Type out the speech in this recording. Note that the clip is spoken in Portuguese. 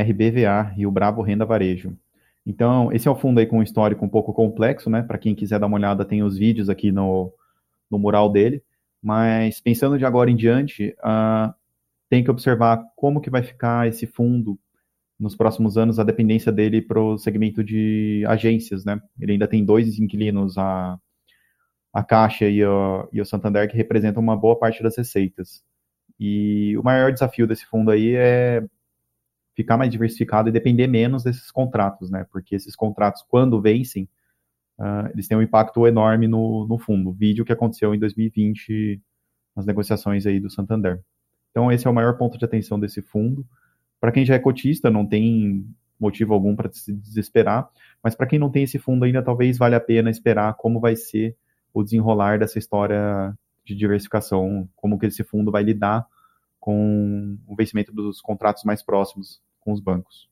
RBVA, Rio Bravo Renda Varejo. Então, esse é o fundo aí com um histórico um pouco complexo, né? Para quem quiser dar uma olhada, tem os vídeos aqui no, no mural dele. Mas pensando de agora em diante, uh, tem que observar como que vai ficar esse fundo nos próximos anos, a dependência dele para o segmento de agências, né? Ele ainda tem dois inquilinos, a, a Caixa e o, e o Santander, que representam uma boa parte das receitas. E o maior desafio desse fundo aí é ficar mais diversificado e depender menos desses contratos, né? Porque esses contratos, quando vencem, uh, eles têm um impacto enorme no, no fundo. Vídeo que aconteceu em 2020 nas negociações aí do Santander. Então, esse é o maior ponto de atenção desse fundo. Para quem já é cotista, não tem motivo algum para se desesperar, mas para quem não tem esse fundo ainda, talvez valha a pena esperar como vai ser o desenrolar dessa história de diversificação, como que esse fundo vai lidar com o vencimento dos contratos mais próximos com os bancos.